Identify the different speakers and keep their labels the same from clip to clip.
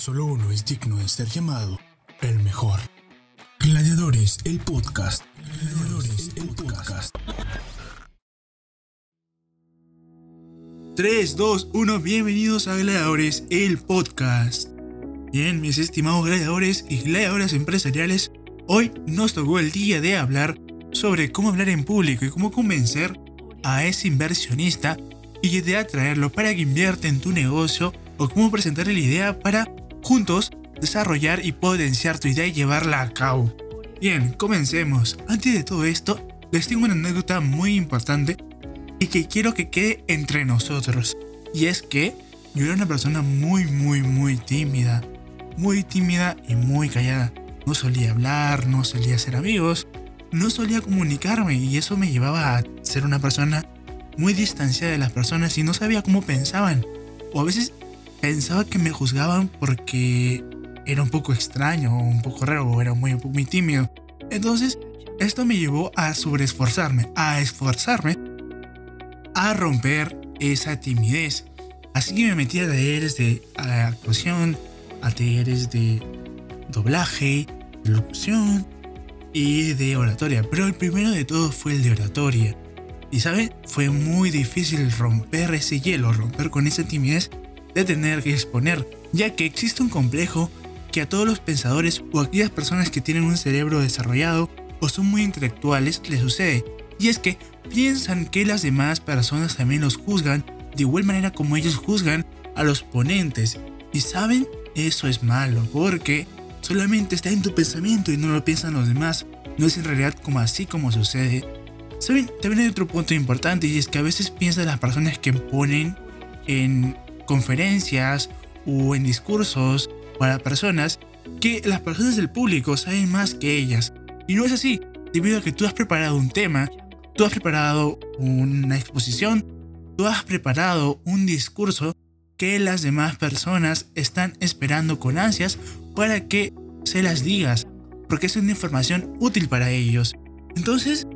Speaker 1: Solo uno es digno de ser llamado el mejor. Gladiadores, el podcast. Gladiadores, el podcast. 3, 2, 1, bienvenidos a Gladiadores, el podcast. Bien, mis estimados gladiadores y gladiadoras empresariales, hoy nos tocó el día de hablar sobre cómo hablar en público y cómo convencer a ese inversionista y de atraerlo para que invierta en tu negocio o cómo presentarle la idea para juntos desarrollar y potenciar tu idea y llevarla a cabo. Bien, comencemos. Antes de todo esto, les tengo una anécdota muy importante y que quiero que quede entre nosotros. Y es que yo era una persona muy, muy, muy tímida. Muy tímida y muy callada. No solía hablar, no solía ser amigos, no solía comunicarme y eso me llevaba a ser una persona muy distanciada de las personas y no sabía cómo pensaban. O a veces pensaba que me juzgaban porque era un poco extraño un poco raro o era muy, muy tímido. Entonces, esto me llevó a sobreesforzarme, a esforzarme, a romper esa timidez. Así que me metí a talleres de actuación, a talleres de doblaje, locución y de oratoria. Pero el primero de todos fue el de oratoria. Y saben, fue muy difícil romper ese hielo, romper con esa timidez de tener que exponer, ya que existe un complejo que a todos los pensadores o aquellas personas que tienen un cerebro desarrollado o son muy intelectuales les sucede, y es que piensan que las demás personas también los juzgan de igual manera como ellos juzgan a los ponentes, y saben, eso es malo, porque solamente está en tu pensamiento y no lo piensan los demás, no es en realidad como así como sucede. Saben, también hay otro punto importante y es que a veces piensan las personas que ponen en conferencias o en discursos para personas que las personas del público saben más que ellas. Y no es así, debido a que tú has preparado un tema, tú has preparado una exposición, tú has preparado un discurso que las demás personas están esperando con ansias para que se las digas, porque es una información útil para ellos. Entonces,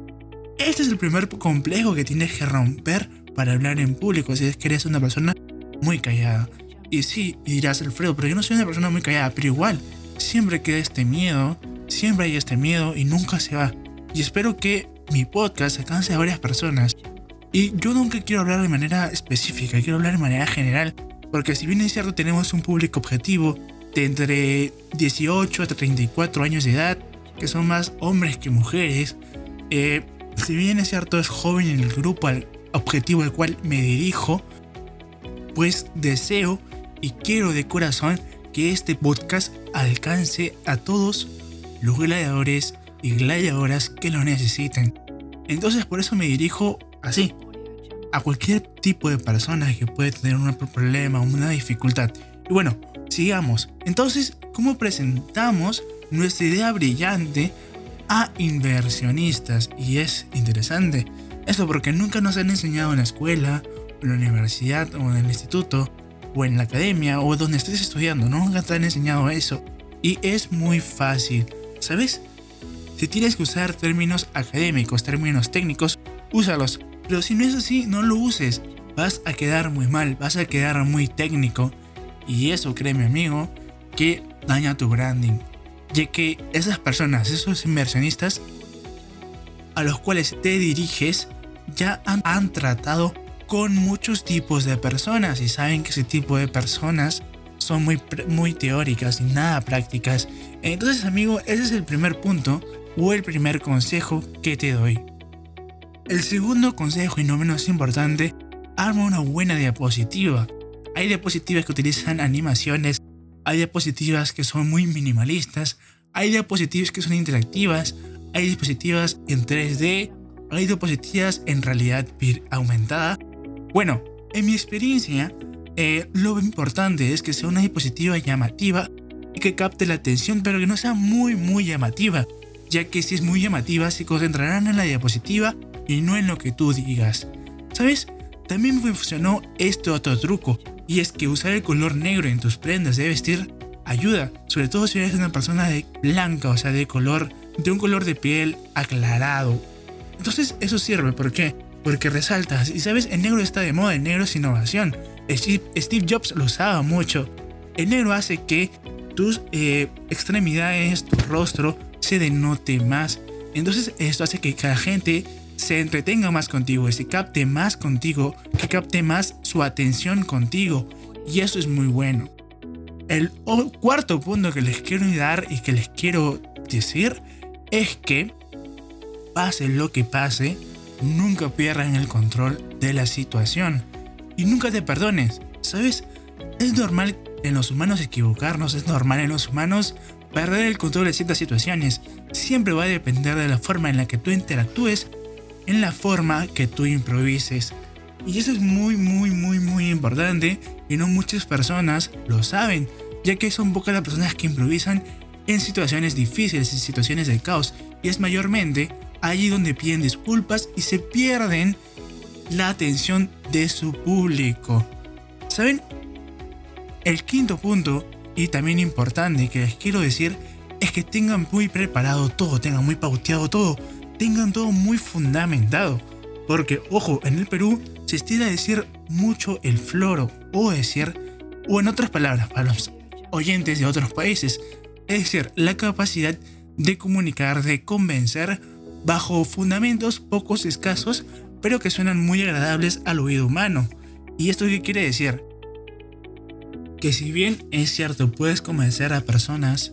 Speaker 1: este es el primer complejo que tienes que romper para hablar en público si es que eres una persona muy callada. Y sí, dirás, Alfredo, pero yo no soy una persona muy callada, pero igual, siempre queda este miedo, siempre hay este miedo y nunca se va. Y espero que mi podcast alcance a varias personas. Y yo nunca quiero hablar de manera específica, quiero hablar de manera general, porque si bien es cierto tenemos un público objetivo de entre 18 a 34 años de edad, que son más hombres que mujeres, eh, si bien es cierto es joven en el grupo al objetivo al cual me dirijo, pues deseo y quiero de corazón que este podcast alcance a todos los gladiadores y gladiadoras que lo necesiten. Entonces por eso me dirijo así, a cualquier tipo de persona que puede tener un problema o una dificultad. Y bueno, sigamos. Entonces, ¿cómo presentamos nuestra idea brillante a inversionistas? Y es interesante. Esto porque nunca nos han enseñado en la escuela la universidad o en el instituto o en la academia o donde estés estudiando, nunca te han enseñado eso. Y es muy fácil, ¿sabes? Si tienes que usar términos académicos, términos técnicos, úsalos. Pero si no es así, no lo uses. Vas a quedar muy mal, vas a quedar muy técnico. Y eso, créeme amigo, que daña tu branding. Ya que esas personas, esos inversionistas a los cuales te diriges, ya han tratado con muchos tipos de personas y saben que ese tipo de personas son muy, muy teóricas y nada prácticas. Entonces amigo, ese es el primer punto o el primer consejo que te doy. El segundo consejo y no menos importante, arma una buena diapositiva. Hay diapositivas que utilizan animaciones, hay diapositivas que son muy minimalistas, hay diapositivas que son interactivas, hay diapositivas en 3D, hay diapositivas en realidad aumentada bueno, en mi experiencia, eh, lo importante es que sea una diapositiva llamativa y que capte la atención, pero que no sea muy, muy llamativa, ya que si es muy llamativa se concentrarán en la diapositiva y no en lo que tú digas. ¿Sabes? También funcionó este otro truco, y es que usar el color negro en tus prendas de vestir ayuda, sobre todo si eres una persona de blanca, o sea, de color, de un color de piel aclarado. Entonces eso sirve, ¿por qué? Porque resaltas. Y sabes, el negro está de moda, el negro es innovación. Steve, Jobs lo usaba mucho. El negro hace que tus eh, extremidades, tu rostro se denote más. Entonces esto hace que cada gente se entretenga más contigo, se capte más contigo, que capte más su atención contigo. Y eso es muy bueno. El cuarto punto que les quiero dar y que les quiero decir es que pase lo que pase, nunca pierdan el control de la situación y nunca te perdones. ¿Sabes? Es normal en los humanos equivocarnos, es normal en los humanos perder el control de ciertas situaciones. Siempre va a depender de la forma en la que tú interactúes, en la forma que tú improvises. Y eso es muy, muy, muy, muy importante y no muchas personas lo saben, ya que son pocas las personas que improvisan en situaciones difíciles, en situaciones de caos. Y es mayormente allí donde piden disculpas y se pierden la atención de su público. ¿Saben? El quinto punto, y también importante que les quiero decir, es que tengan muy preparado todo, tengan muy pauteado todo, tengan todo muy fundamentado. Porque, ojo, en el Perú se estira a decir mucho el floro, o decir, o en otras palabras, para los oyentes de otros países, es decir, la capacidad de comunicar, de convencer bajo fundamentos pocos escasos, pero que suenan muy agradables al oído humano. ¿Y esto qué quiere decir? Que si bien es cierto, puedes convencer a personas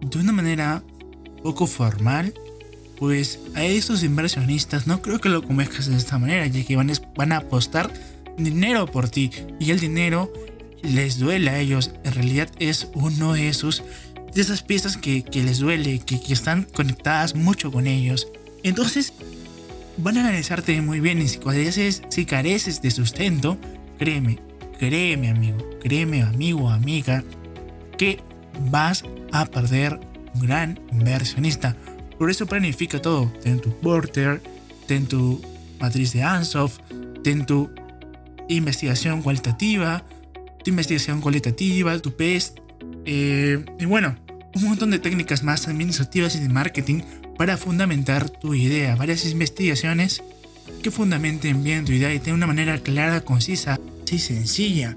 Speaker 1: de una manera poco formal, pues a estos inversionistas no creo que lo convenzcas de esta manera, ya que van, van a apostar dinero por ti y el dinero les duele a ellos. En realidad es uno de esos de esas piezas que, les duele, que, están conectadas mucho con ellos. Entonces, van a analizarte muy bien y si careces, si careces de sustento, créeme, créeme amigo, créeme amigo, amiga, que vas a perder un gran inversionista. Por eso planifica todo. Ten tu porter, ten tu matriz de Ansoff, ten tu investigación cualitativa, tu investigación cualitativa, tu PEST, eh, y bueno, un montón de técnicas más administrativas y de marketing para fundamentar tu idea. Varias investigaciones que fundamenten bien tu idea y de una manera clara, concisa y sencilla.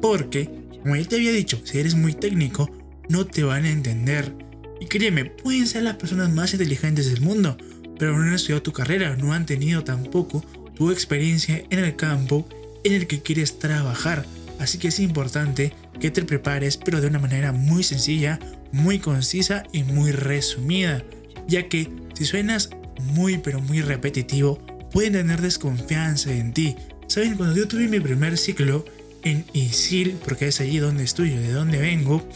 Speaker 1: Porque, como ya te había dicho, si eres muy técnico, no te van a entender. Y créeme, pueden ser las personas más inteligentes del mundo, pero no han estudiado tu carrera, no han tenido tampoco tu experiencia en el campo en el que quieres trabajar. Así que es importante que te prepares, pero de una manera muy sencilla, muy concisa y muy resumida, ya que si suenas muy pero muy repetitivo, pueden tener desconfianza en ti. Saben, cuando yo tuve mi primer ciclo en ISIL, porque es allí donde estudio, de donde vengo,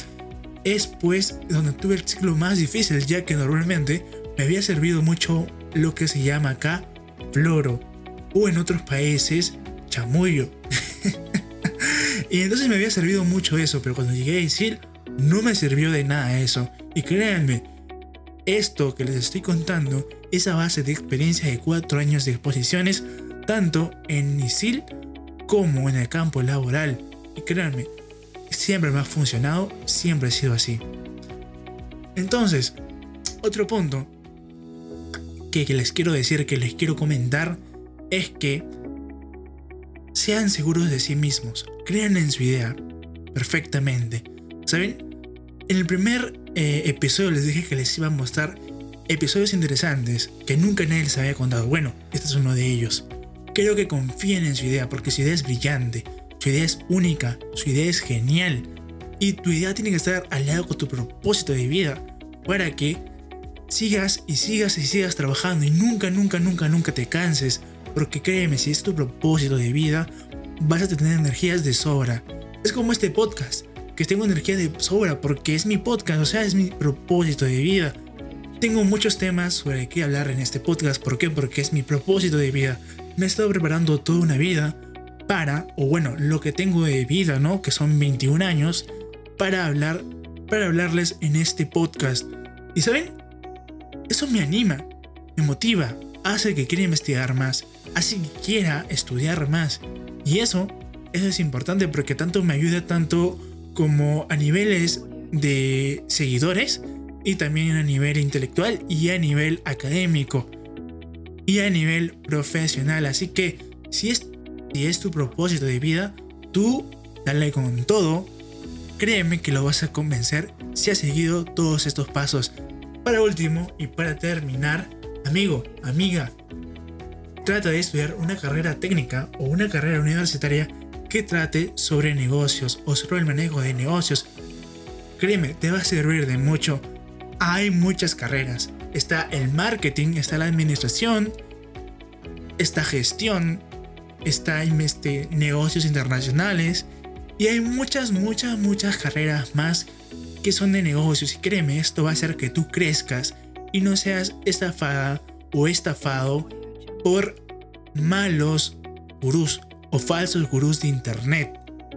Speaker 1: es pues donde tuve el ciclo más difícil, ya que normalmente me había servido mucho lo que se llama acá floro, o en otros países chamullo. Y entonces me había servido mucho eso, pero cuando llegué a ISIL no me sirvió de nada eso. Y créanme, esto que les estoy contando es a base de experiencia de 4 años de exposiciones, tanto en ISIL como en el campo laboral. Y créanme, siempre me ha funcionado, siempre ha sido así. Entonces, otro punto que les quiero decir, que les quiero comentar, es que sean seguros de sí mismos, crean en su idea perfectamente. ¿Saben? En el primer eh, episodio les dije que les iba a mostrar episodios interesantes que nunca nadie les había contado. Bueno, este es uno de ellos. Creo que confíen en su idea porque su idea es brillante, su idea es única, su idea es genial. Y tu idea tiene que estar aliado con tu propósito de vida para que sigas y sigas y sigas trabajando y nunca, nunca, nunca, nunca te canses porque créeme, si es tu propósito de vida, vas a tener energías de sobra. Es como este podcast, que tengo energía de sobra porque es mi podcast, o sea, es mi propósito de vida. Tengo muchos temas sobre qué hablar en este podcast. ¿Por qué? Porque es mi propósito de vida. Me he estado preparando toda una vida para, o bueno, lo que tengo de vida, ¿no? Que son 21 años, para hablar, para hablarles en este podcast. ¿Y saben? Eso me anima, me motiva, hace que quiera investigar más, hace que quiera estudiar más. Y eso, eso es importante porque tanto me ayuda tanto como a niveles de seguidores y también a nivel intelectual y a nivel académico y a nivel profesional. Así que si es, si es tu propósito de vida, tú dale con todo, créeme que lo vas a convencer si has seguido todos estos pasos. Para último y para terminar, amigo, amiga, trata de estudiar una carrera técnica o una carrera universitaria que trate sobre negocios o sobre el manejo de negocios. Créeme, te va a servir de mucho. Hay muchas carreras. Está el marketing, está la administración, está gestión, está este, negocios internacionales y hay muchas, muchas, muchas carreras más que son de negocios créeme, esto va a hacer que tú crezcas y no seas estafada o estafado por malos gurús o falsos gurús de internet,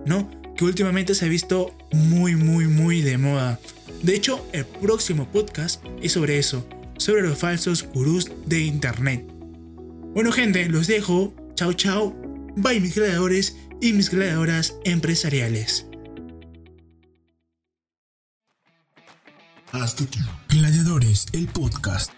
Speaker 1: ¿no? Que últimamente se ha visto muy, muy, muy de moda. De hecho, el próximo podcast es sobre eso, sobre los falsos gurús de internet. Bueno gente, los dejo. Chao, chao. Bye mis gladiadores y mis gladiadoras empresariales.
Speaker 2: Hasta aquí. Gladiadores, el podcast.